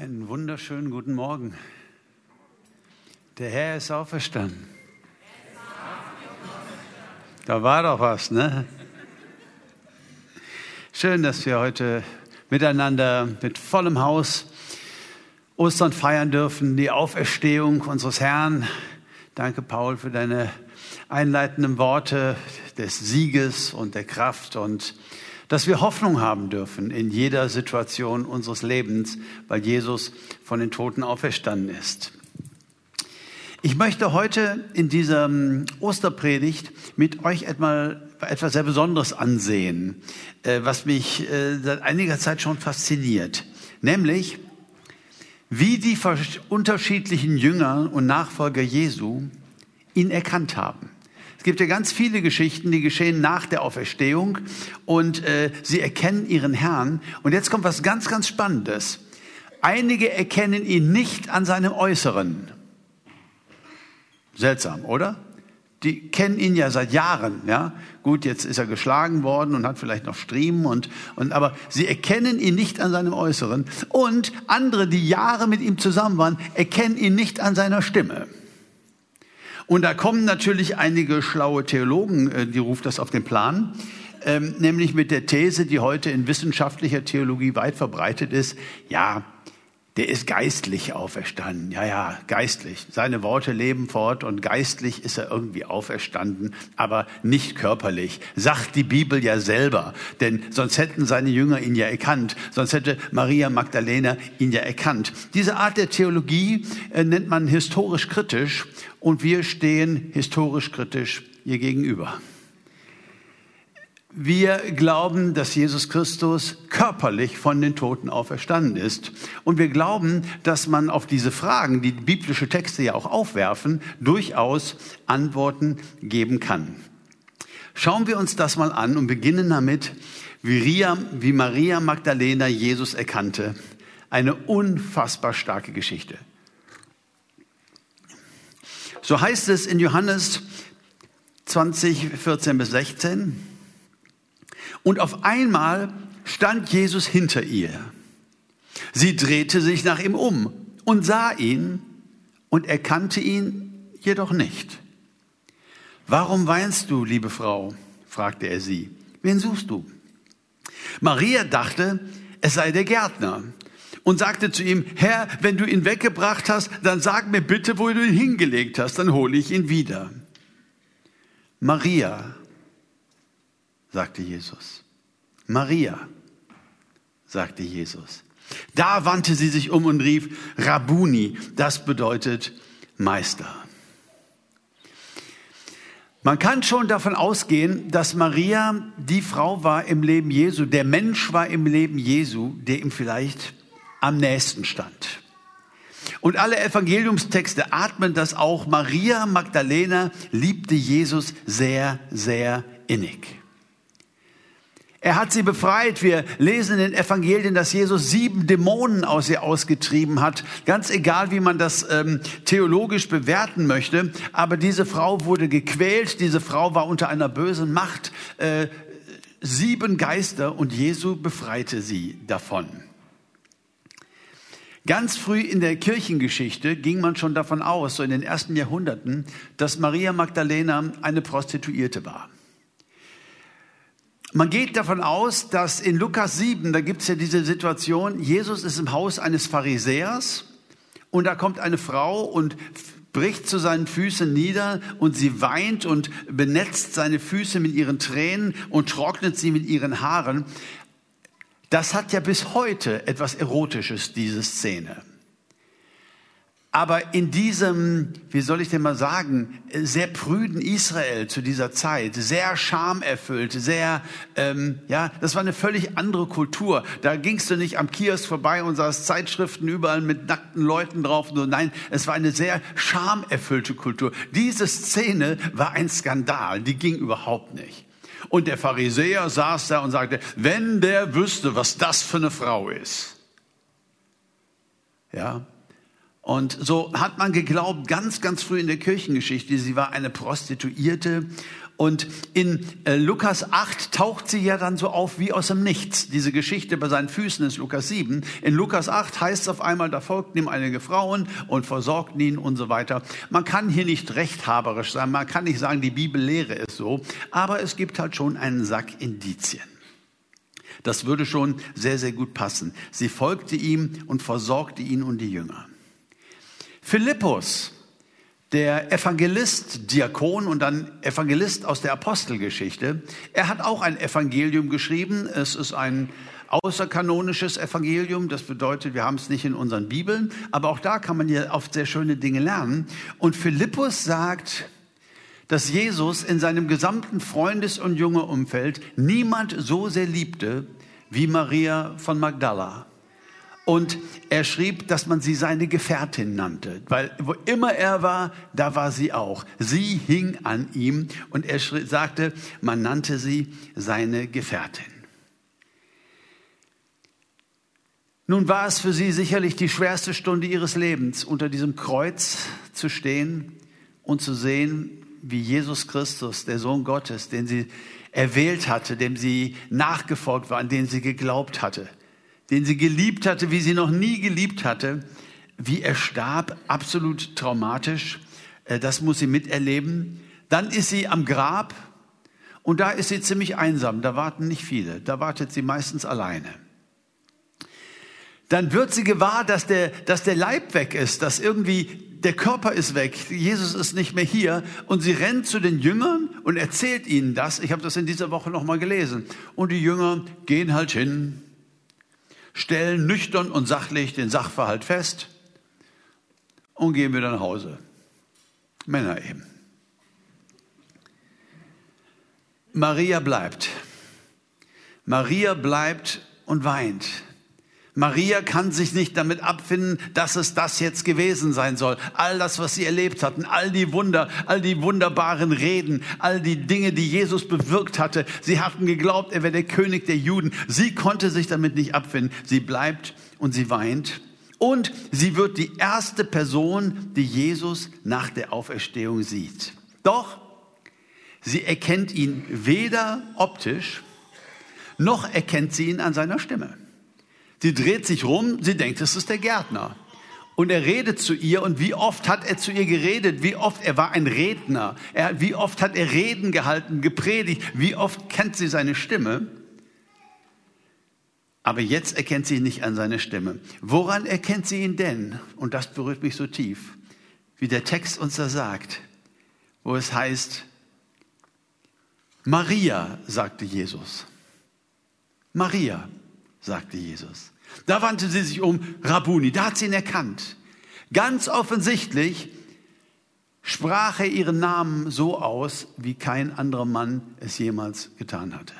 Einen wunderschönen guten Morgen. Der Herr ist auferstanden. Da war doch was, ne? Schön, dass wir heute miteinander mit vollem Haus Ostern feiern dürfen, die Auferstehung unseres Herrn. Danke, Paul, für deine einleitenden Worte des Sieges und der Kraft und dass wir Hoffnung haben dürfen in jeder Situation unseres Lebens, weil Jesus von den Toten auferstanden ist. Ich möchte heute in dieser ähm, Osterpredigt mit euch etwas sehr Besonderes ansehen, äh, was mich äh, seit einiger Zeit schon fasziniert, nämlich wie die unterschiedlichen Jünger und Nachfolger Jesu ihn erkannt haben. Es gibt ja ganz viele Geschichten, die geschehen nach der Auferstehung und äh, sie erkennen ihren Herrn. Und jetzt kommt was ganz, ganz Spannendes. Einige erkennen ihn nicht an seinem Äußeren. Seltsam, oder? Die kennen ihn ja seit Jahren, ja. Gut, jetzt ist er geschlagen worden und hat vielleicht noch Striemen und, und, aber sie erkennen ihn nicht an seinem Äußeren. Und andere, die Jahre mit ihm zusammen waren, erkennen ihn nicht an seiner Stimme. Und da kommen natürlich einige schlaue Theologen, äh, die ruft das auf den Plan, ähm, nämlich mit der These, die heute in wissenschaftlicher Theologie weit verbreitet ist, ja, der ist geistlich auferstanden. Ja, ja, geistlich. Seine Worte leben fort und geistlich ist er irgendwie auferstanden, aber nicht körperlich. Sagt die Bibel ja selber. Denn sonst hätten seine Jünger ihn ja erkannt. Sonst hätte Maria Magdalena ihn ja erkannt. Diese Art der Theologie äh, nennt man historisch kritisch und wir stehen historisch kritisch ihr gegenüber. Wir glauben, dass Jesus Christus körperlich von den Toten auferstanden ist. Und wir glauben, dass man auf diese Fragen, die biblische Texte ja auch aufwerfen, durchaus Antworten geben kann. Schauen wir uns das mal an und beginnen damit, wie Maria Magdalena Jesus erkannte. Eine unfassbar starke Geschichte. So heißt es in Johannes 20, 14 bis 16. Und auf einmal stand Jesus hinter ihr. Sie drehte sich nach ihm um und sah ihn und erkannte ihn jedoch nicht. Warum weinst du, liebe Frau? fragte er sie. Wen suchst du? Maria dachte, es sei der Gärtner und sagte zu ihm, Herr, wenn du ihn weggebracht hast, dann sag mir bitte, wo du ihn hingelegt hast, dann hole ich ihn wieder. Maria, sagte Jesus. Maria, sagte Jesus. Da wandte sie sich um und rief, Rabuni, das bedeutet Meister. Man kann schon davon ausgehen, dass Maria die Frau war im Leben Jesu, der Mensch war im Leben Jesu, der ihm vielleicht am nächsten stand. Und alle Evangeliumstexte atmen das auch. Maria Magdalena liebte Jesus sehr, sehr innig. Er hat sie befreit. Wir lesen in den Evangelien, dass Jesus sieben Dämonen aus ihr ausgetrieben hat. Ganz egal, wie man das ähm, theologisch bewerten möchte. Aber diese Frau wurde gequält. Diese Frau war unter einer bösen Macht. Äh, sieben Geister und Jesu befreite sie davon. Ganz früh in der Kirchengeschichte ging man schon davon aus, so in den ersten Jahrhunderten, dass Maria Magdalena eine Prostituierte war. Man geht davon aus, dass in Lukas 7, da gibt es ja diese Situation, Jesus ist im Haus eines Pharisäers und da kommt eine Frau und bricht zu seinen Füßen nieder und sie weint und benetzt seine Füße mit ihren Tränen und trocknet sie mit ihren Haaren. Das hat ja bis heute etwas Erotisches, diese Szene. Aber in diesem, wie soll ich denn mal sagen, sehr prüden Israel zu dieser Zeit, sehr schamerfüllt, sehr, ähm, ja, das war eine völlig andere Kultur. Da gingst du nicht am Kiosk vorbei und sahst Zeitschriften überall mit nackten Leuten drauf. Nur nein, es war eine sehr schamerfüllte Kultur. Diese Szene war ein Skandal, die ging überhaupt nicht. Und der Pharisäer saß da und sagte, wenn der wüsste, was das für eine Frau ist. Ja. Und so hat man geglaubt, ganz, ganz früh in der Kirchengeschichte, sie war eine Prostituierte. Und in äh, Lukas 8 taucht sie ja dann so auf wie aus dem Nichts. Diese Geschichte bei seinen Füßen ist Lukas 7. In Lukas 8 heißt es auf einmal, da folgten ihm einige Frauen und versorgten ihn und so weiter. Man kann hier nicht rechthaberisch sein, man kann nicht sagen, die Bibel lehre es so, aber es gibt halt schon einen Sack Indizien. Das würde schon sehr, sehr gut passen. Sie folgte ihm und versorgte ihn und die Jünger. Philippus, der Evangelist, Diakon und dann Evangelist aus der Apostelgeschichte, er hat auch ein Evangelium geschrieben. Es ist ein außerkanonisches Evangelium. Das bedeutet, wir haben es nicht in unseren Bibeln, aber auch da kann man ja oft sehr schöne Dinge lernen. Und Philippus sagt, dass Jesus in seinem gesamten Freundes- und junge Umfeld niemand so sehr liebte wie Maria von Magdala. Und er schrieb, dass man sie seine Gefährtin nannte, weil wo immer er war, da war sie auch. Sie hing an ihm und er sagte, man nannte sie seine Gefährtin. Nun war es für sie sicherlich die schwerste Stunde ihres Lebens, unter diesem Kreuz zu stehen und zu sehen, wie Jesus Christus, der Sohn Gottes, den sie erwählt hatte, dem sie nachgefolgt war, an den sie geglaubt hatte, den sie geliebt hatte, wie sie noch nie geliebt hatte, wie er starb, absolut traumatisch. Äh, das muss sie miterleben. Dann ist sie am Grab und da ist sie ziemlich einsam. Da warten nicht viele. Da wartet sie meistens alleine. Dann wird sie gewahr, dass der, dass der Leib weg ist, dass irgendwie der Körper ist weg, Jesus ist nicht mehr hier und sie rennt zu den Jüngern und erzählt ihnen das. Ich habe das in dieser Woche noch mal gelesen. Und die Jünger gehen halt hin, stellen nüchtern und sachlich den Sachverhalt fest und gehen wieder nach Hause. Männer eben. Maria bleibt. Maria bleibt und weint. Maria kann sich nicht damit abfinden, dass es das jetzt gewesen sein soll. All das, was sie erlebt hatten, all die Wunder, all die wunderbaren Reden, all die Dinge, die Jesus bewirkt hatte. Sie hatten geglaubt, er wäre der König der Juden. Sie konnte sich damit nicht abfinden. Sie bleibt und sie weint. Und sie wird die erste Person, die Jesus nach der Auferstehung sieht. Doch sie erkennt ihn weder optisch, noch erkennt sie ihn an seiner Stimme. Sie dreht sich rum, sie denkt, es ist der Gärtner. Und er redet zu ihr und wie oft hat er zu ihr geredet, wie oft, er war ein Redner, er, wie oft hat er Reden gehalten, gepredigt, wie oft kennt sie seine Stimme. Aber jetzt erkennt sie ihn nicht an seine Stimme. Woran erkennt sie ihn denn? Und das berührt mich so tief, wie der Text uns da sagt, wo es heißt, Maria, sagte Jesus. Maria sagte Jesus. Da wandte sie sich um, Rabuni, da hat sie ihn erkannt. Ganz offensichtlich sprach er ihren Namen so aus, wie kein anderer Mann es jemals getan hatte.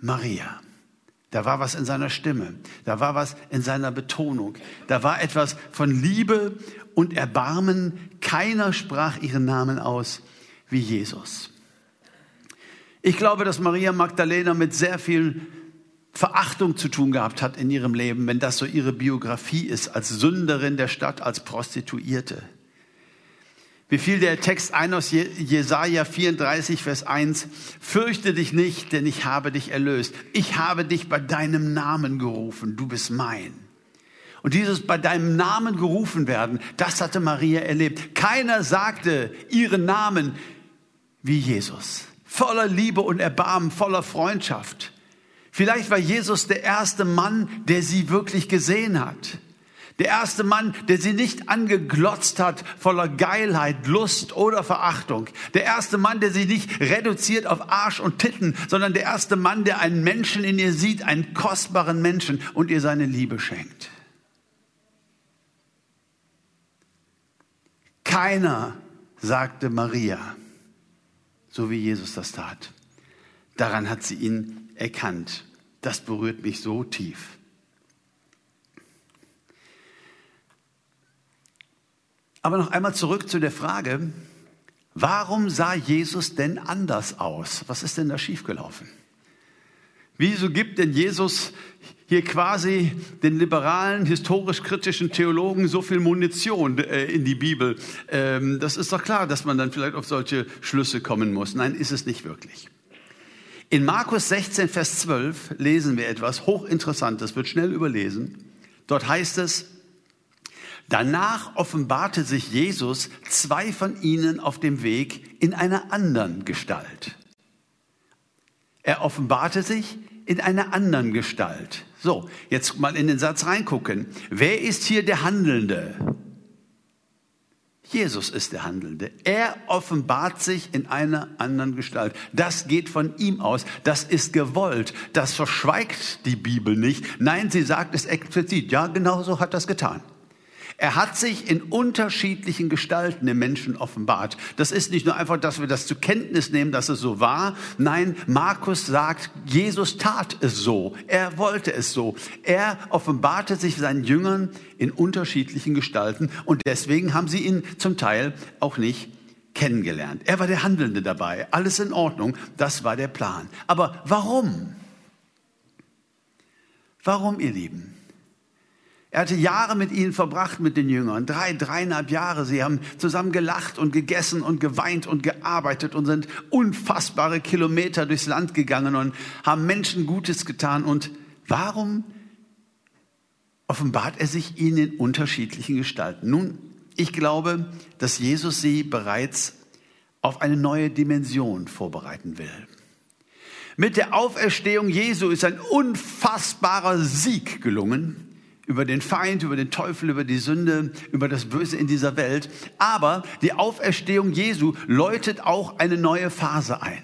Maria. Da war was in seiner Stimme, da war was in seiner Betonung, da war etwas von Liebe und Erbarmen. Keiner sprach ihren Namen aus wie Jesus. Ich glaube, dass Maria Magdalena mit sehr viel Verachtung zu tun gehabt hat in ihrem Leben, wenn das so ihre Biografie ist, als Sünderin der Stadt, als Prostituierte. Wie fiel der Text ein aus Jesaja 34, Vers 1? Fürchte dich nicht, denn ich habe dich erlöst. Ich habe dich bei deinem Namen gerufen. Du bist mein. Und dieses bei deinem Namen gerufen werden, das hatte Maria erlebt. Keiner sagte ihren Namen wie Jesus. Voller Liebe und Erbarmen, voller Freundschaft. Vielleicht war Jesus der erste Mann, der sie wirklich gesehen hat. Der erste Mann, der sie nicht angeglotzt hat voller Geilheit, Lust oder Verachtung. Der erste Mann, der sie nicht reduziert auf Arsch und Titten, sondern der erste Mann, der einen Menschen in ihr sieht, einen kostbaren Menschen und ihr seine Liebe schenkt. Keiner sagte Maria, so wie Jesus das tat. Daran hat sie ihn erkannt. Das berührt mich so tief. Aber noch einmal zurück zu der Frage, warum sah Jesus denn anders aus? Was ist denn da schiefgelaufen? Wieso gibt denn Jesus hier quasi den liberalen, historisch-kritischen Theologen so viel Munition äh, in die Bibel. Ähm, das ist doch klar, dass man dann vielleicht auf solche Schlüsse kommen muss. Nein, ist es nicht wirklich. In Markus 16, Vers 12 lesen wir etwas hochinteressantes, wird schnell überlesen. Dort heißt es, danach offenbarte sich Jesus zwei von ihnen auf dem Weg in einer anderen Gestalt. Er offenbarte sich in einer anderen Gestalt. So, jetzt mal in den Satz reingucken. Wer ist hier der Handelnde? Jesus ist der Handelnde. Er offenbart sich in einer anderen Gestalt. Das geht von ihm aus. Das ist gewollt. Das verschweigt die Bibel nicht. Nein, sie sagt es explizit. Ja, genau so hat das getan. Er hat sich in unterschiedlichen Gestalten dem Menschen offenbart. Das ist nicht nur einfach, dass wir das zur Kenntnis nehmen, dass es so war. Nein, Markus sagt, Jesus tat es so. Er wollte es so. Er offenbarte sich seinen Jüngern in unterschiedlichen Gestalten und deswegen haben sie ihn zum Teil auch nicht kennengelernt. Er war der Handelnde dabei. Alles in Ordnung. Das war der Plan. Aber warum? Warum, ihr Lieben? Er hatte Jahre mit ihnen verbracht, mit den Jüngern. Drei, dreieinhalb Jahre. Sie haben zusammen gelacht und gegessen und geweint und gearbeitet und sind unfassbare Kilometer durchs Land gegangen und haben Menschen Gutes getan. Und warum offenbart er sich ihnen in unterschiedlichen Gestalten? Nun, ich glaube, dass Jesus sie bereits auf eine neue Dimension vorbereiten will. Mit der Auferstehung Jesu ist ein unfassbarer Sieg gelungen über den Feind, über den Teufel, über die Sünde, über das Böse in dieser Welt. Aber die Auferstehung Jesu läutet auch eine neue Phase ein.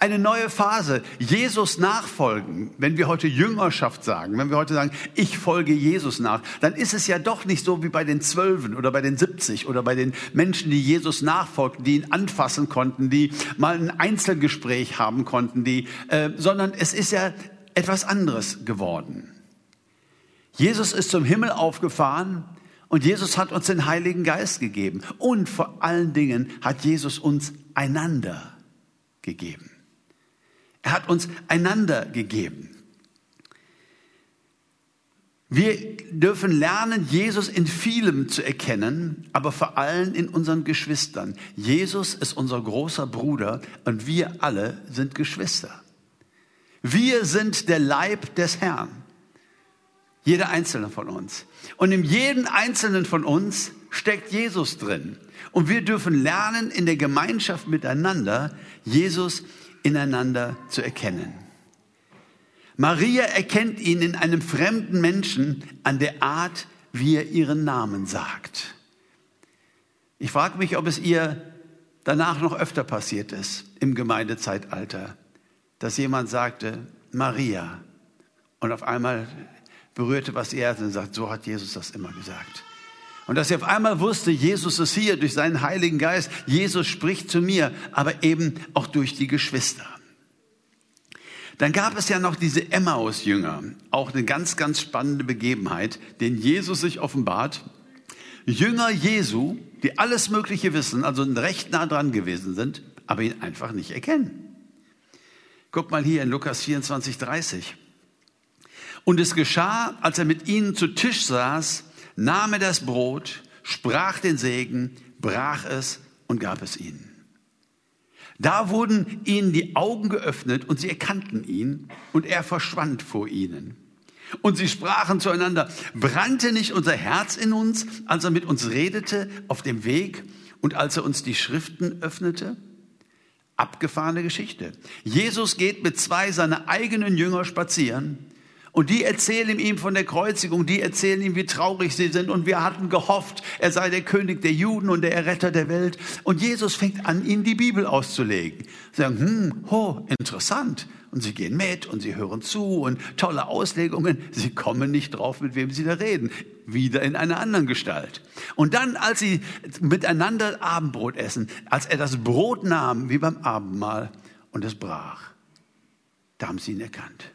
Eine neue Phase, Jesus nachfolgen. Wenn wir heute Jüngerschaft sagen, wenn wir heute sagen, ich folge Jesus nach, dann ist es ja doch nicht so wie bei den Zwölfen oder bei den 70 oder bei den Menschen, die Jesus nachfolgten, die ihn anfassen konnten, die mal ein Einzelgespräch haben konnten, die, äh, sondern es ist ja etwas anderes geworden. Jesus ist zum Himmel aufgefahren und Jesus hat uns den Heiligen Geist gegeben. Und vor allen Dingen hat Jesus uns einander gegeben. Er hat uns einander gegeben. Wir dürfen lernen, Jesus in vielem zu erkennen, aber vor allem in unseren Geschwistern. Jesus ist unser großer Bruder und wir alle sind Geschwister. Wir sind der Leib des Herrn. Jeder einzelne von uns. Und in jedem einzelnen von uns steckt Jesus drin. Und wir dürfen lernen, in der Gemeinschaft miteinander Jesus ineinander zu erkennen. Maria erkennt ihn in einem fremden Menschen an der Art, wie er ihren Namen sagt. Ich frage mich, ob es ihr danach noch öfter passiert ist im Gemeindezeitalter, dass jemand sagte, Maria. Und auf einmal berührte, was er hatte und sagt, so hat Jesus das immer gesagt. Und dass er auf einmal wusste, Jesus ist hier durch seinen Heiligen Geist. Jesus spricht zu mir, aber eben auch durch die Geschwister. Dann gab es ja noch diese Emmaus-Jünger, auch eine ganz, ganz spannende Begebenheit, den Jesus sich offenbart. Jünger Jesu, die alles Mögliche wissen, also recht nah dran gewesen sind, aber ihn einfach nicht erkennen. Guck mal hier in Lukas 24, 30. Und es geschah, als er mit ihnen zu Tisch saß, nahm er das Brot, sprach den Segen, brach es und gab es ihnen. Da wurden ihnen die Augen geöffnet und sie erkannten ihn und er verschwand vor ihnen. Und sie sprachen zueinander, brannte nicht unser Herz in uns, als er mit uns redete auf dem Weg und als er uns die Schriften öffnete? Abgefahrene Geschichte. Jesus geht mit zwei seiner eigenen Jünger spazieren und die erzählen ihm von der Kreuzigung, die erzählen ihm, wie traurig sie sind. Und wir hatten gehofft, er sei der König der Juden und der Erretter der Welt. Und Jesus fängt an, ihnen die Bibel auszulegen. Sie sagen, hm, ho, interessant. Und sie gehen mit und sie hören zu und tolle Auslegungen. Sie kommen nicht drauf, mit wem sie da reden. Wieder in einer anderen Gestalt. Und dann, als sie miteinander Abendbrot essen, als er das Brot nahm, wie beim Abendmahl, und es brach, da haben sie ihn erkannt.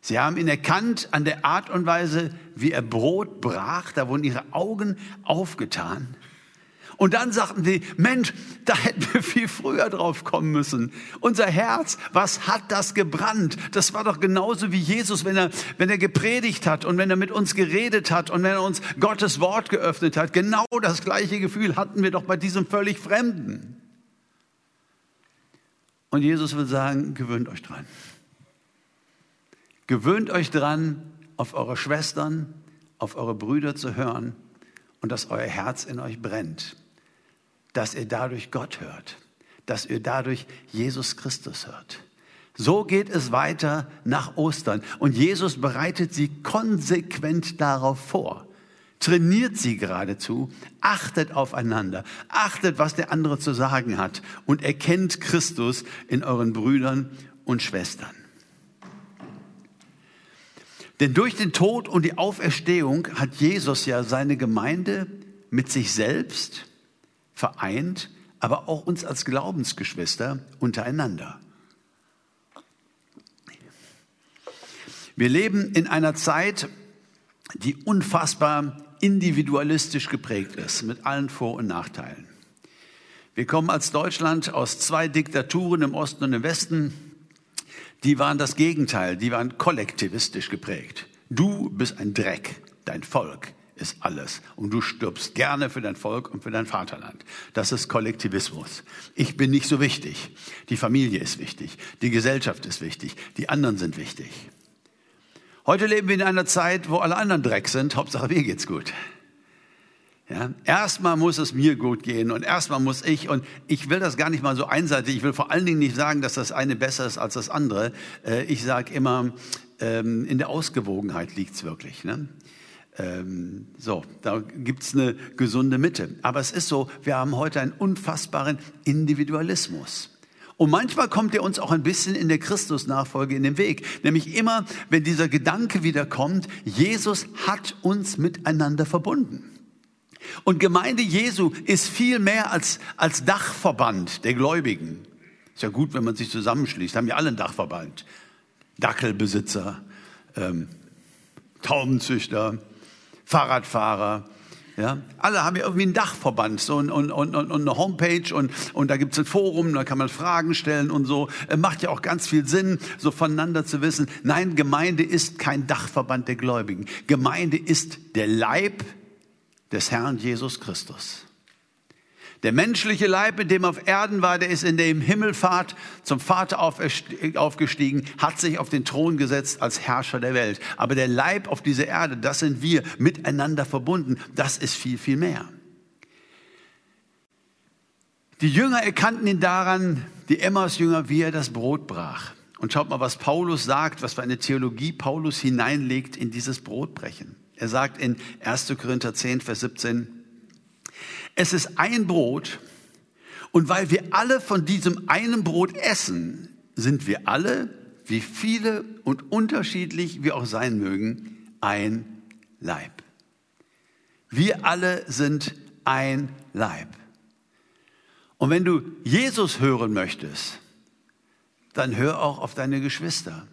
Sie haben ihn erkannt an der Art und Weise, wie er Brot brach. Da wurden ihre Augen aufgetan. Und dann sagten sie, Mensch, da hätten wir viel früher drauf kommen müssen. Unser Herz, was hat das gebrannt? Das war doch genauso wie Jesus, wenn er, wenn er gepredigt hat und wenn er mit uns geredet hat und wenn er uns Gottes Wort geöffnet hat. Genau das gleiche Gefühl hatten wir doch bei diesem völlig Fremden. Und Jesus will sagen, gewöhnt euch dran. Gewöhnt euch dran, auf eure Schwestern, auf eure Brüder zu hören und dass euer Herz in euch brennt, dass ihr dadurch Gott hört, dass ihr dadurch Jesus Christus hört. So geht es weiter nach Ostern und Jesus bereitet sie konsequent darauf vor. Trainiert sie geradezu, achtet aufeinander, achtet, was der andere zu sagen hat und erkennt Christus in euren Brüdern und Schwestern. Denn durch den Tod und die Auferstehung hat Jesus ja seine Gemeinde mit sich selbst vereint, aber auch uns als Glaubensgeschwister untereinander. Wir leben in einer Zeit, die unfassbar individualistisch geprägt ist, mit allen Vor- und Nachteilen. Wir kommen als Deutschland aus zwei Diktaturen im Osten und im Westen, die waren das Gegenteil, die waren kollektivistisch geprägt. Du bist ein Dreck, dein Volk ist alles und du stirbst gerne für dein Volk und für dein Vaterland. Das ist Kollektivismus. Ich bin nicht so wichtig. Die Familie ist wichtig, die Gesellschaft ist wichtig, die anderen sind wichtig. Heute leben wir in einer Zeit, wo alle anderen Dreck sind, Hauptsache mir geht's gut. Ja, erstmal muss es mir gut gehen und erstmal muss ich, und ich will das gar nicht mal so einseitig, ich will vor allen Dingen nicht sagen, dass das eine besser ist als das andere. Äh, ich sage immer, ähm, in der Ausgewogenheit liegt's wirklich. Ne? Ähm, so, da gibt's eine gesunde Mitte. Aber es ist so, wir haben heute einen unfassbaren Individualismus. Und manchmal kommt er uns auch ein bisschen in der Christusnachfolge in den Weg. Nämlich immer, wenn dieser Gedanke wieder kommt, Jesus hat uns miteinander verbunden. Und Gemeinde Jesu ist viel mehr als, als Dachverband der Gläubigen. Ist ja gut, wenn man sich zusammenschließt. Haben ja alle einen Dachverband. Dackelbesitzer, ähm, Taubenzüchter, Fahrradfahrer. Ja, alle haben ja irgendwie einen Dachverband so und, und, und, und eine Homepage und, und da gibt es ein Forum, da kann man Fragen stellen und so. Äh, macht ja auch ganz viel Sinn, so voneinander zu wissen. Nein, Gemeinde ist kein Dachverband der Gläubigen. Gemeinde ist der Leib des Herrn Jesus Christus. Der menschliche Leib, in dem auf Erden war, der ist in der Himmelfahrt zum Vater aufgestiegen, hat sich auf den Thron gesetzt als Herrscher der Welt. Aber der Leib auf dieser Erde, das sind wir miteinander verbunden. Das ist viel, viel mehr. Die Jünger erkannten ihn daran, die Emmaus-Jünger, wie er das Brot brach. Und schaut mal, was Paulus sagt, was für eine Theologie Paulus hineinlegt in dieses Brotbrechen. Er sagt in 1. Korinther 10, Vers 17, es ist ein Brot und weil wir alle von diesem einen Brot essen, sind wir alle, wie viele und unterschiedlich wir auch sein mögen, ein Leib. Wir alle sind ein Leib. Und wenn du Jesus hören möchtest, dann hör auch auf deine Geschwister.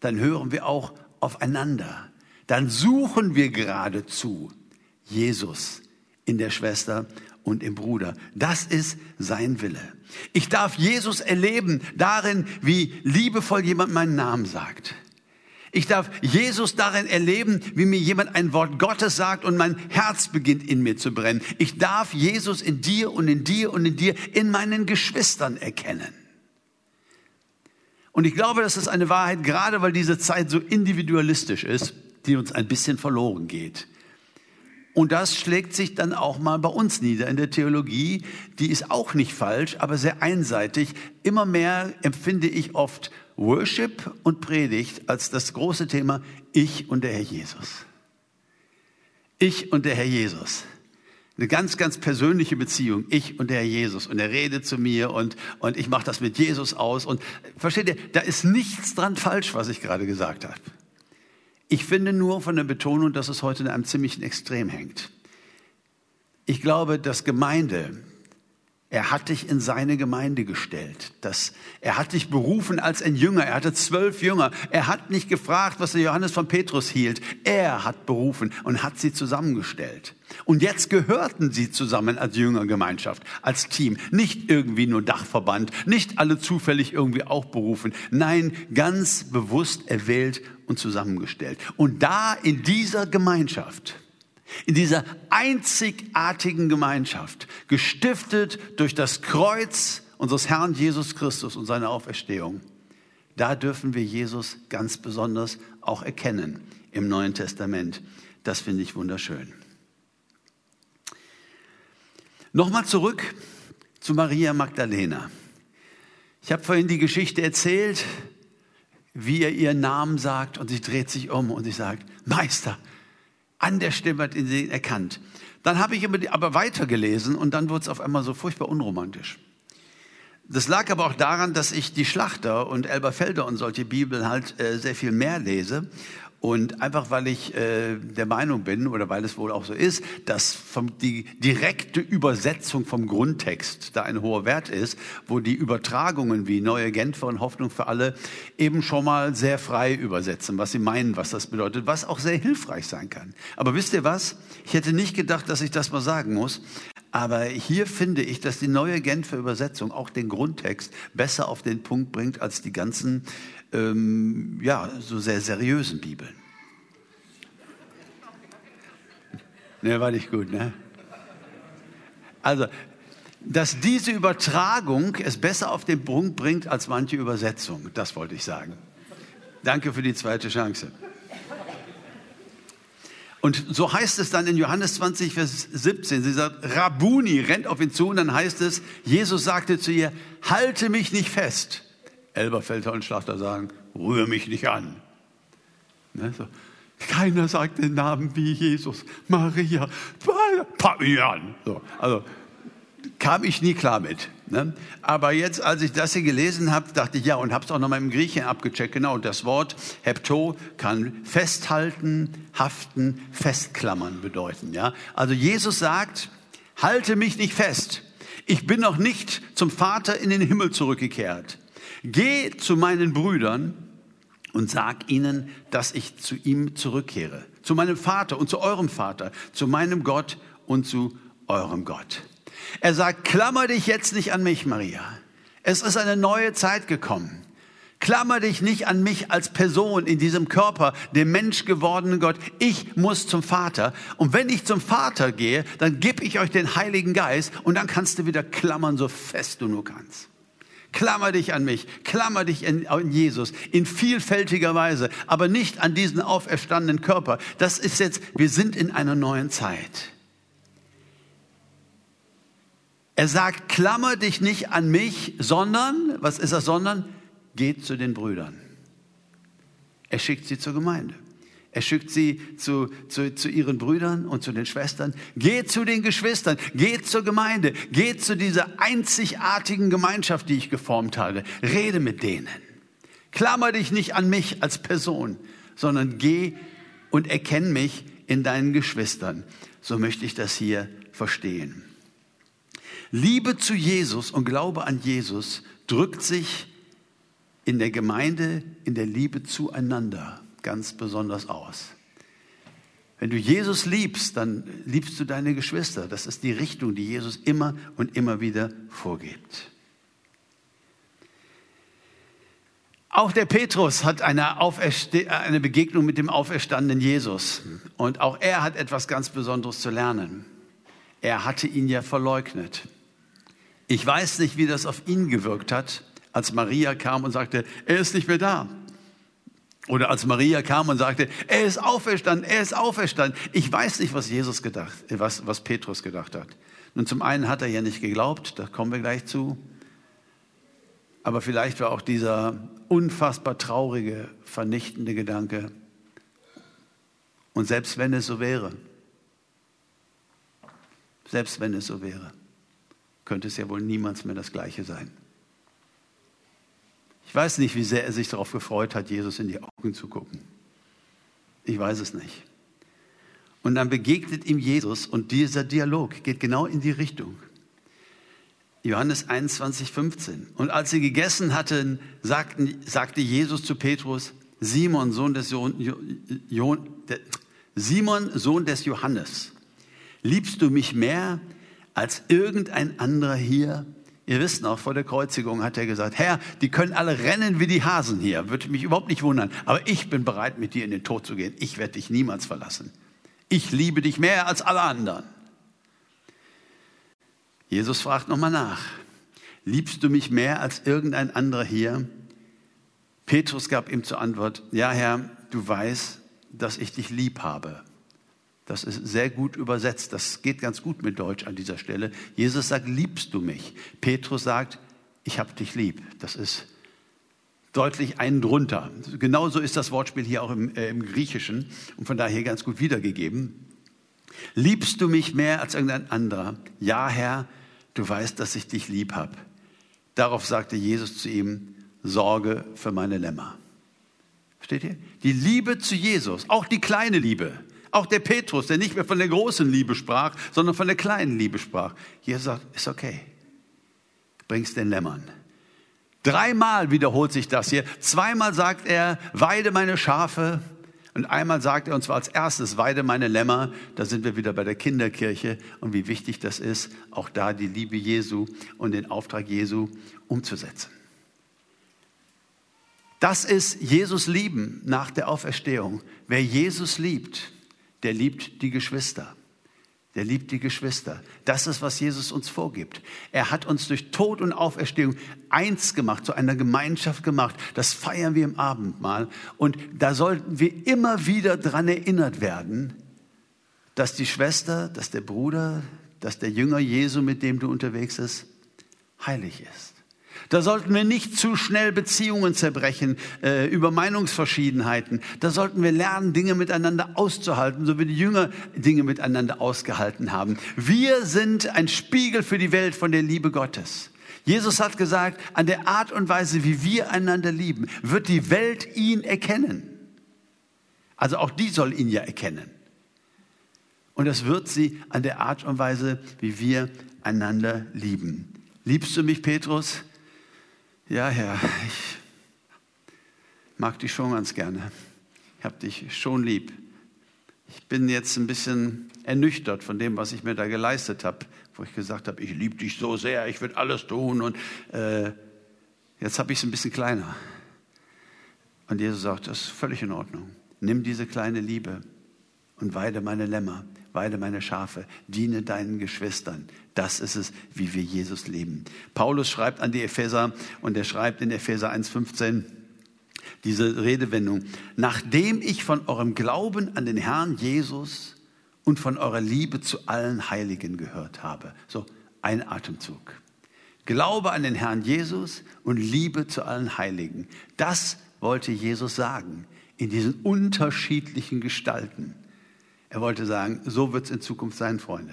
Dann hören wir auch aufeinander dann suchen wir geradezu Jesus in der Schwester und im Bruder. Das ist sein Wille. Ich darf Jesus erleben darin, wie liebevoll jemand meinen Namen sagt. Ich darf Jesus darin erleben, wie mir jemand ein Wort Gottes sagt und mein Herz beginnt in mir zu brennen. Ich darf Jesus in dir und in dir und in dir, in meinen Geschwistern erkennen. Und ich glaube, das ist eine Wahrheit, gerade weil diese Zeit so individualistisch ist die uns ein bisschen verloren geht. Und das schlägt sich dann auch mal bei uns nieder in der Theologie. Die ist auch nicht falsch, aber sehr einseitig. Immer mehr empfinde ich oft Worship und Predigt als das große Thema Ich und der Herr Jesus. Ich und der Herr Jesus. Eine ganz, ganz persönliche Beziehung. Ich und der Herr Jesus. Und er redet zu mir und, und ich mache das mit Jesus aus. Und versteht ihr, da ist nichts dran falsch, was ich gerade gesagt habe. Ich finde nur von der Betonung, dass es heute in einem ziemlichen Extrem hängt. Ich glaube, dass Gemeinde Er hat dich in seine Gemeinde gestellt. Das, er hat dich berufen als ein Jünger. Er hatte zwölf Jünger. Er hat nicht gefragt, was der Johannes von Petrus hielt. Er hat berufen und hat sie zusammengestellt. Und jetzt gehörten sie zusammen als Jüngergemeinschaft, als Team. Nicht irgendwie nur Dachverband, nicht alle zufällig irgendwie auch berufen. Nein, ganz bewusst erwählt und zusammengestellt. Und da in dieser Gemeinschaft, in dieser einzigartigen Gemeinschaft, gestiftet durch das Kreuz unseres Herrn Jesus Christus und seine Auferstehung, da dürfen wir Jesus ganz besonders auch erkennen im Neuen Testament. Das finde ich wunderschön. Nochmal zurück zu Maria Magdalena. Ich habe vorhin die Geschichte erzählt, wie er ihren Namen sagt und sie dreht sich um und sie sagt, Meister, an der Stimme hat ihn sie erkannt. Dann habe ich aber weitergelesen und dann wurde es auf einmal so furchtbar unromantisch. Das lag aber auch daran, dass ich die Schlachter und Elberfelder und solche Bibeln halt äh, sehr viel mehr lese und einfach weil ich äh, der Meinung bin oder weil es wohl auch so ist, dass vom, die direkte Übersetzung vom Grundtext da ein hoher Wert ist, wo die Übertragungen wie Neue Genfer und Hoffnung für alle eben schon mal sehr frei übersetzen, was sie meinen, was das bedeutet, was auch sehr hilfreich sein kann. Aber wisst ihr was? Ich hätte nicht gedacht, dass ich das mal sagen muss. Aber hier finde ich, dass die neue Genfer Übersetzung auch den Grundtext besser auf den Punkt bringt als die ganzen ähm, ja, so sehr seriösen Bibeln. Ne, war nicht gut, ne? Also, dass diese Übertragung es besser auf den Punkt bringt als manche Übersetzung, das wollte ich sagen. Danke für die zweite Chance. Und so heißt es dann in Johannes 20, Vers 17. Sie sagt, Rabuni rennt auf ihn zu und dann heißt es, Jesus sagte zu ihr, halte mich nicht fest. Elberfelder und Schlachter sagen, rühre mich nicht an. Ne, so. Keiner sagt den Namen wie Jesus. Maria, pack mich an. So, also kam ich nie klar mit. Ne? Aber jetzt, als ich das hier gelesen habe, dachte ich, ja, und habe es auch nochmal im Griechen abgecheckt. Genau, das Wort hepto kann festhalten, haften, festklammern bedeuten. Ja? Also Jesus sagt, halte mich nicht fest. Ich bin noch nicht zum Vater in den Himmel zurückgekehrt. Geh zu meinen Brüdern und sag ihnen, dass ich zu ihm zurückkehre. Zu meinem Vater und zu eurem Vater, zu meinem Gott und zu eurem Gott. Er sagt, klammer dich jetzt nicht an mich, Maria. Es ist eine neue Zeit gekommen. Klammer dich nicht an mich als Person in diesem Körper, dem Mensch gewordenen Gott. Ich muss zum Vater. Und wenn ich zum Vater gehe, dann gebe ich euch den Heiligen Geist und dann kannst du wieder klammern, so fest du nur kannst. Klammer dich an mich, klammer dich an Jesus in vielfältiger Weise, aber nicht an diesen auferstandenen Körper. Das ist jetzt, wir sind in einer neuen Zeit. Er sagt, klammer dich nicht an mich, sondern, was ist das, sondern, geht zu den Brüdern. Er schickt sie zur Gemeinde. Er schickt sie zu, zu, zu ihren Brüdern und zu den Schwestern. Geht zu den Geschwistern, geht zur Gemeinde, geht zu dieser einzigartigen Gemeinschaft, die ich geformt habe. Rede mit denen. Klammer dich nicht an mich als Person, sondern geh und erkenn mich in deinen Geschwistern. So möchte ich das hier verstehen. Liebe zu Jesus und Glaube an Jesus drückt sich in der Gemeinde in der Liebe zueinander ganz besonders aus. Wenn du Jesus liebst, dann liebst du deine Geschwister. Das ist die Richtung, die Jesus immer und immer wieder vorgibt. Auch der Petrus hat eine, eine, Begegnung mit dem auferstandenen Jesus. Und auch er hat etwas ganz Besonderes zu lernen. Er hatte ihn ja verleugnet. Ich weiß nicht, wie das auf ihn gewirkt hat, als Maria kam und sagte, er ist nicht mehr da. Oder als Maria kam und sagte, er ist auferstanden, er ist auferstanden. Ich weiß nicht, was Jesus gedacht, was, was Petrus gedacht hat. Nun, zum einen hat er ja nicht geglaubt, da kommen wir gleich zu. Aber vielleicht war auch dieser unfassbar traurige, vernichtende Gedanke. Und selbst wenn es so wäre, selbst wenn es so wäre, könnte es ja wohl niemals mehr das Gleiche sein. Ich weiß nicht, wie sehr er sich darauf gefreut hat, Jesus in die Augen zu gucken. Ich weiß es nicht. Und dann begegnet ihm Jesus und dieser Dialog geht genau in die Richtung. Johannes 21, 15. Und als sie gegessen hatten, sagten, sagte Jesus zu Petrus, Simon, Sohn des, jo, jo, Simon, Sohn des Johannes, liebst du mich mehr als irgendein anderer hier? Ihr wisst noch, vor der Kreuzigung hat er gesagt, Herr, die können alle rennen wie die Hasen hier, würde mich überhaupt nicht wundern, aber ich bin bereit, mit dir in den Tod zu gehen. Ich werde dich niemals verlassen. Ich liebe dich mehr als alle anderen. Jesus fragt nochmal nach, liebst du mich mehr als irgendein anderer hier? Petrus gab ihm zur Antwort, ja Herr, du weißt, dass ich dich lieb habe. Das ist sehr gut übersetzt. Das geht ganz gut mit Deutsch an dieser Stelle. Jesus sagt, liebst du mich? Petrus sagt, ich habe dich lieb. Das ist deutlich einen drunter. Genauso ist das Wortspiel hier auch im, äh, im Griechischen und von daher ganz gut wiedergegeben. Liebst du mich mehr als irgendein anderer? Ja, Herr, du weißt, dass ich dich lieb habe. Darauf sagte Jesus zu ihm, Sorge für meine Lämmer. Versteht ihr? Die Liebe zu Jesus, auch die kleine Liebe, auch der Petrus, der nicht mehr von der großen Liebe sprach, sondern von der kleinen Liebe sprach. Jesus sagt, ist okay. Bring's den Lämmern. Dreimal wiederholt sich das hier. Zweimal sagt er, weide meine Schafe. Und einmal sagt er, und zwar als erstes, weide meine Lämmer. Da sind wir wieder bei der Kinderkirche und wie wichtig das ist, auch da die Liebe Jesu und den Auftrag Jesu umzusetzen. Das ist Jesus lieben nach der Auferstehung. Wer Jesus liebt, der liebt die Geschwister. Der liebt die Geschwister. Das ist, was Jesus uns vorgibt. Er hat uns durch Tod und Auferstehung eins gemacht, zu einer Gemeinschaft gemacht. Das feiern wir im Abendmahl. Und da sollten wir immer wieder daran erinnert werden, dass die Schwester, dass der Bruder, dass der Jünger Jesu, mit dem du unterwegs bist, heilig ist. Da sollten wir nicht zu schnell Beziehungen zerbrechen äh, über Meinungsverschiedenheiten. Da sollten wir lernen, Dinge miteinander auszuhalten, so wie die Jünger Dinge miteinander ausgehalten haben. Wir sind ein Spiegel für die Welt von der Liebe Gottes. Jesus hat gesagt, an der Art und Weise, wie wir einander lieben, wird die Welt ihn erkennen. Also auch die soll ihn ja erkennen. Und das wird sie an der Art und Weise, wie wir einander lieben. Liebst du mich, Petrus? Ja, Herr, ich mag dich schon ganz gerne. Ich habe dich schon lieb. Ich bin jetzt ein bisschen ernüchtert von dem, was ich mir da geleistet habe, wo ich gesagt habe, ich liebe dich so sehr, ich würde alles tun. Und äh, jetzt habe ich es ein bisschen kleiner. Und Jesus sagt, das ist völlig in Ordnung. Nimm diese kleine Liebe und weide meine Lämmer weide meine Schafe, diene deinen Geschwistern. Das ist es, wie wir Jesus leben. Paulus schreibt an die Epheser und er schreibt in Epheser 1,15 diese Redewendung. Nachdem ich von eurem Glauben an den Herrn Jesus und von eurer Liebe zu allen Heiligen gehört habe. So, ein Atemzug. Glaube an den Herrn Jesus und Liebe zu allen Heiligen. Das wollte Jesus sagen in diesen unterschiedlichen Gestalten. Er wollte sagen, so wird es in Zukunft sein, Freunde.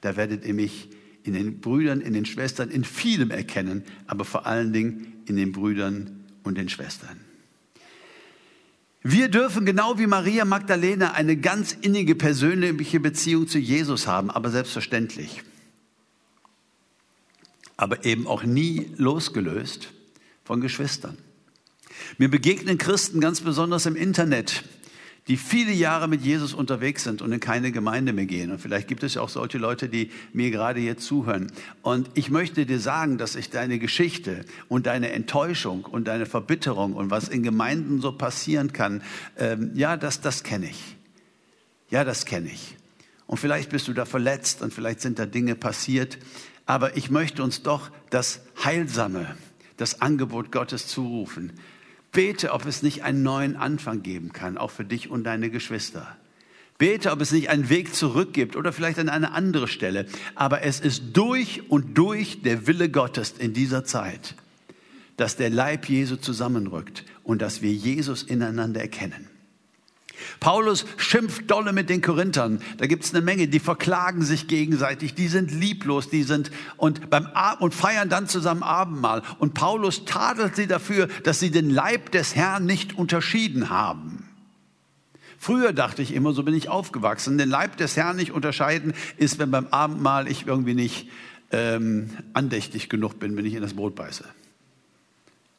Da werdet ihr mich in den Brüdern, in den Schwestern, in vielem erkennen, aber vor allen Dingen in den Brüdern und den Schwestern. Wir dürfen genau wie Maria Magdalena eine ganz innige persönliche Beziehung zu Jesus haben, aber selbstverständlich. Aber eben auch nie losgelöst von Geschwistern. Mir begegnen Christen ganz besonders im Internet, die viele Jahre mit Jesus unterwegs sind und in keine Gemeinde mehr gehen. Und vielleicht gibt es ja auch solche Leute, die mir gerade hier zuhören. Und ich möchte dir sagen, dass ich deine Geschichte und deine Enttäuschung und deine Verbitterung und was in Gemeinden so passieren kann, ähm, ja, das, das kenne ich. Ja, das kenne ich. Und vielleicht bist du da verletzt und vielleicht sind da Dinge passiert. Aber ich möchte uns doch das Heilsame, das Angebot Gottes zurufen. Bete, ob es nicht einen neuen Anfang geben kann, auch für dich und deine Geschwister. Bete, ob es nicht einen Weg zurück gibt oder vielleicht an eine andere Stelle. Aber es ist durch und durch der Wille Gottes in dieser Zeit, dass der Leib Jesu zusammenrückt und dass wir Jesus ineinander erkennen. Paulus schimpft dolle mit den Korinthern. Da gibt es eine Menge, die verklagen sich gegenseitig, die sind lieblos, die sind und beim und feiern dann zusammen Abendmahl. Und Paulus tadelt sie dafür, dass sie den Leib des Herrn nicht unterschieden haben. Früher dachte ich immer, so bin ich aufgewachsen, den Leib des Herrn nicht unterscheiden ist, wenn beim Abendmahl ich irgendwie nicht ähm, andächtig genug bin, wenn ich in das Brot beiße.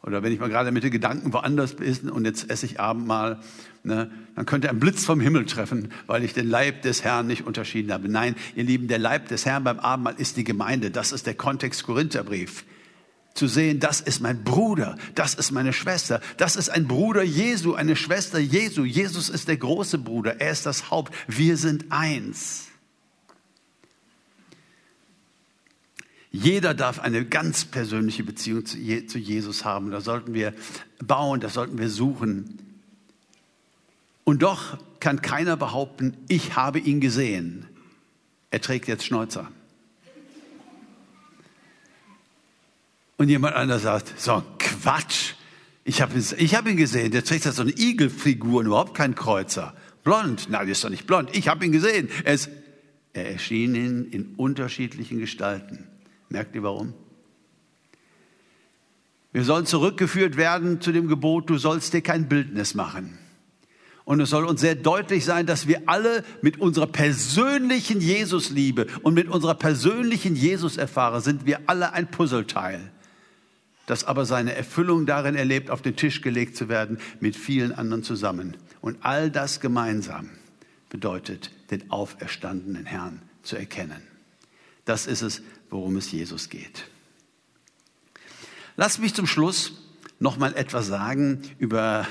Oder wenn ich mal gerade mit den Gedanken woanders bin und jetzt esse ich Abendmahl, ne, dann könnte ein Blitz vom Himmel treffen, weil ich den Leib des Herrn nicht unterschieden habe. Nein, ihr Lieben, der Leib des Herrn beim Abendmahl ist die Gemeinde. Das ist der Kontext Korintherbrief. Zu sehen, das ist mein Bruder, das ist meine Schwester, das ist ein Bruder Jesu, eine Schwester Jesu. Jesus ist der große Bruder, er ist das Haupt. Wir sind eins. Jeder darf eine ganz persönliche Beziehung zu Jesus haben. Da sollten wir bauen, da sollten wir suchen. Und doch kann keiner behaupten, ich habe ihn gesehen. Er trägt jetzt Schnäuzer. Und jemand anderes sagt, so Quatsch. Ich habe ich hab ihn gesehen, der trägt so eine Igelfigur und überhaupt kein Kreuzer. Blond, nein, der ist doch nicht blond. Ich habe ihn gesehen. Er, ist, er erschien in, in unterschiedlichen Gestalten. Merkt ihr warum? Wir sollen zurückgeführt werden zu dem Gebot, du sollst dir kein Bildnis machen. Und es soll uns sehr deutlich sein, dass wir alle mit unserer persönlichen Jesusliebe und mit unserer persönlichen Jesus-Erfahrung sind wir alle ein Puzzleteil, das aber seine Erfüllung darin erlebt, auf den Tisch gelegt zu werden mit vielen anderen zusammen. Und all das gemeinsam bedeutet, den auferstandenen Herrn zu erkennen. Das ist es, worum es Jesus geht. Lass mich zum Schluss noch mal etwas sagen über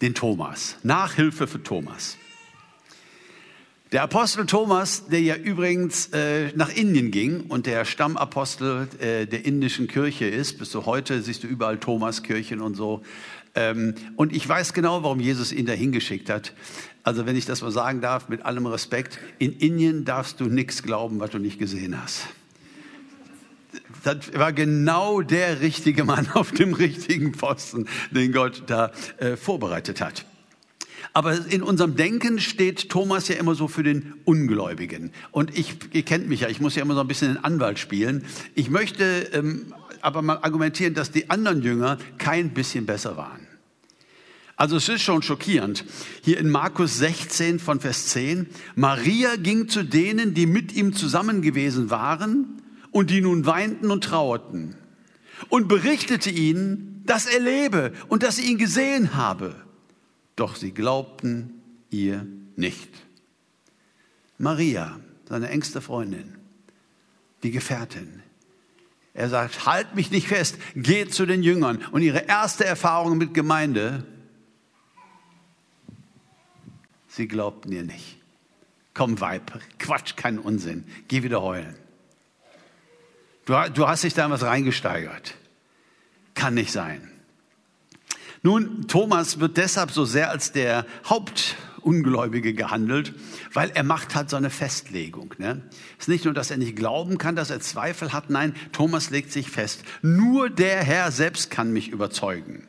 den Thomas. Nachhilfe für Thomas. Der Apostel Thomas, der ja übrigens äh, nach Indien ging und der Stammapostel äh, der indischen Kirche ist, bis zu heute siehst du überall Thomaskirchen und so. Ähm, und ich weiß genau, warum Jesus ihn dahin geschickt hat. Also wenn ich das mal sagen darf, mit allem Respekt, in Indien darfst du nichts glauben, was du nicht gesehen hast das war genau der richtige Mann auf dem richtigen Posten, den Gott da äh, vorbereitet hat. Aber in unserem Denken steht Thomas ja immer so für den Ungläubigen. Und ich, ihr kennt mich ja, ich muss ja immer so ein bisschen den Anwalt spielen. Ich möchte ähm, aber mal argumentieren, dass die anderen Jünger kein bisschen besser waren. Also es ist schon schockierend. Hier in Markus 16 von Vers 10, Maria ging zu denen, die mit ihm zusammen gewesen waren und die nun weinten und trauerten und berichtete ihnen, dass er lebe und dass sie ihn gesehen habe. Doch sie glaubten ihr nicht. Maria, seine engste Freundin, die Gefährtin, er sagt, halt mich nicht fest, geht zu den Jüngern. Und ihre erste Erfahrung mit Gemeinde, sie glaubten ihr nicht. Komm, Weib, Quatsch, kein Unsinn, geh wieder heulen. Du, du hast dich da was reingesteigert. Kann nicht sein. Nun, Thomas wird deshalb so sehr als der Hauptungläubige gehandelt, weil er macht halt so eine Festlegung. Ne? Es ist nicht nur, dass er nicht glauben kann, dass er Zweifel hat. Nein, Thomas legt sich fest. Nur der Herr selbst kann mich überzeugen.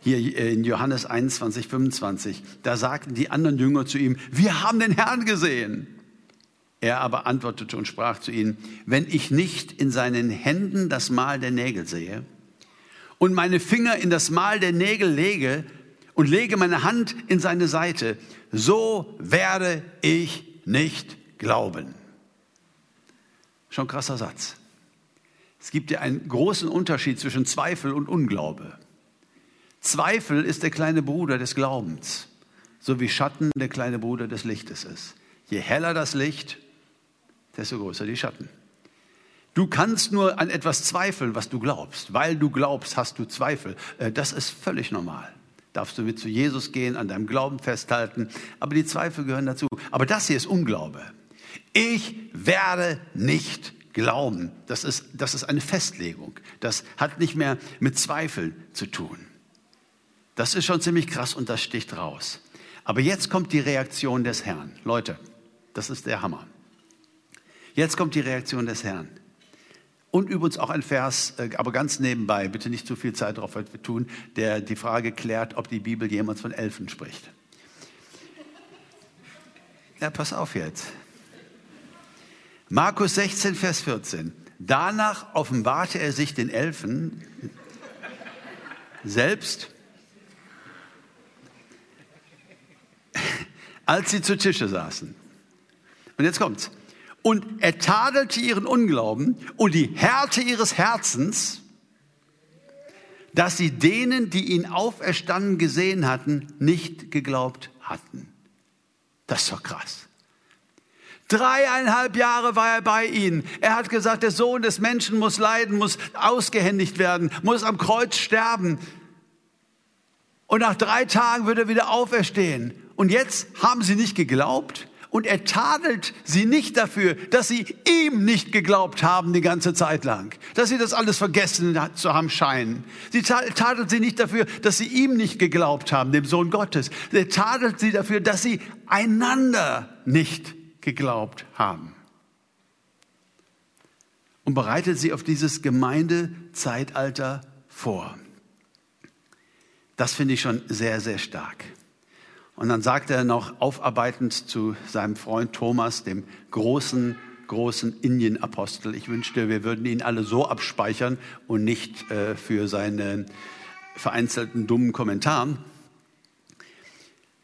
Hier in Johannes 21, 25, da sagten die anderen Jünger zu ihm, wir haben den Herrn gesehen. Er aber antwortete und sprach zu ihnen, wenn ich nicht in seinen Händen das Mal der Nägel sehe und meine Finger in das Mal der Nägel lege und lege meine Hand in seine Seite, so werde ich nicht glauben. Schon krasser Satz. Es gibt ja einen großen Unterschied zwischen Zweifel und Unglaube. Zweifel ist der kleine Bruder des Glaubens, so wie Schatten der kleine Bruder des Lichtes ist. Je heller das Licht, desto größer die Schatten. Du kannst nur an etwas zweifeln, was du glaubst. Weil du glaubst, hast du Zweifel. Äh, das ist völlig normal. Darfst du mit zu Jesus gehen, an deinem Glauben festhalten. Aber die Zweifel gehören dazu. Aber das hier ist Unglaube. Ich werde nicht glauben. Das ist, das ist eine Festlegung. Das hat nicht mehr mit Zweifeln zu tun. Das ist schon ziemlich krass und das sticht raus. Aber jetzt kommt die Reaktion des Herrn. Leute, das ist der Hammer. Jetzt kommt die Reaktion des Herrn. Und übrigens auch ein Vers, äh, aber ganz nebenbei, bitte nicht zu viel Zeit darauf tun, der die Frage klärt, ob die Bibel jemals von Elfen spricht. Ja, pass auf jetzt. Markus 16, Vers 14. Danach offenbarte er sich den Elfen selbst, als sie zu Tische saßen. Und jetzt kommt's. Und er tadelte ihren Unglauben und die Härte ihres Herzens, dass sie denen, die ihn auferstanden gesehen hatten, nicht geglaubt hatten. Das ist doch krass. Dreieinhalb Jahre war er bei ihnen. Er hat gesagt, der Sohn des Menschen muss leiden, muss ausgehändigt werden, muss am Kreuz sterben. Und nach drei Tagen wird er wieder auferstehen. Und jetzt haben sie nicht geglaubt. Und er tadelt sie nicht dafür, dass sie ihm nicht geglaubt haben die ganze Zeit lang. Dass sie das alles vergessen zu haben scheinen. Sie tadelt sie nicht dafür, dass sie ihm nicht geglaubt haben, dem Sohn Gottes. Er tadelt sie dafür, dass sie einander nicht geglaubt haben. Und bereitet sie auf dieses Gemeindezeitalter vor. Das finde ich schon sehr, sehr stark. Und dann sagt er noch aufarbeitend zu seinem Freund Thomas, dem großen, großen Indienapostel, ich wünschte, wir würden ihn alle so abspeichern und nicht äh, für seine vereinzelten dummen Kommentaren.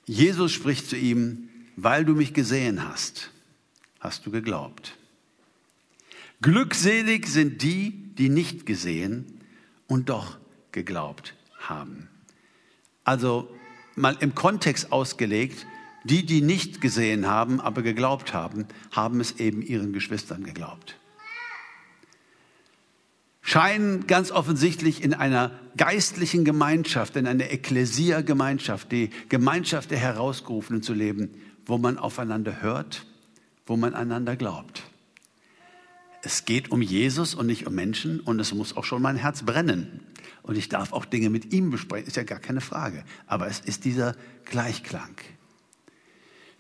Jesus spricht zu ihm, weil du mich gesehen hast, hast du geglaubt. Glückselig sind die, die nicht gesehen und doch geglaubt haben. Also mal im Kontext ausgelegt, die, die nicht gesehen haben, aber geglaubt haben, haben es eben ihren Geschwistern geglaubt. Scheinen ganz offensichtlich in einer geistlichen Gemeinschaft, in einer Ekklesia-Gemeinschaft, die Gemeinschaft der Herausgerufenen zu leben, wo man aufeinander hört, wo man einander glaubt. Es geht um Jesus und nicht um Menschen und es muss auch schon mein Herz brennen. Und ich darf auch Dinge mit ihm besprechen, ist ja gar keine Frage. Aber es ist dieser Gleichklang.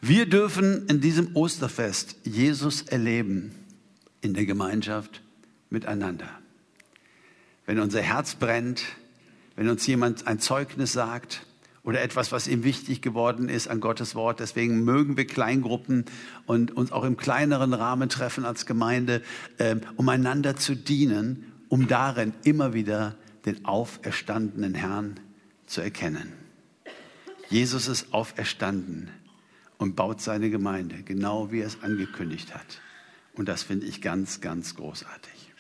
Wir dürfen in diesem Osterfest Jesus erleben in der Gemeinschaft miteinander. Wenn unser Herz brennt, wenn uns jemand ein Zeugnis sagt, oder etwas, was ihm wichtig geworden ist an Gottes Wort. Deswegen mögen wir Kleingruppen und uns auch im kleineren Rahmen treffen als Gemeinde, äh, um einander zu dienen, um darin immer wieder den auferstandenen Herrn zu erkennen. Jesus ist auferstanden und baut seine Gemeinde, genau wie er es angekündigt hat. Und das finde ich ganz, ganz großartig.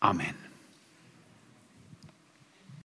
Amen.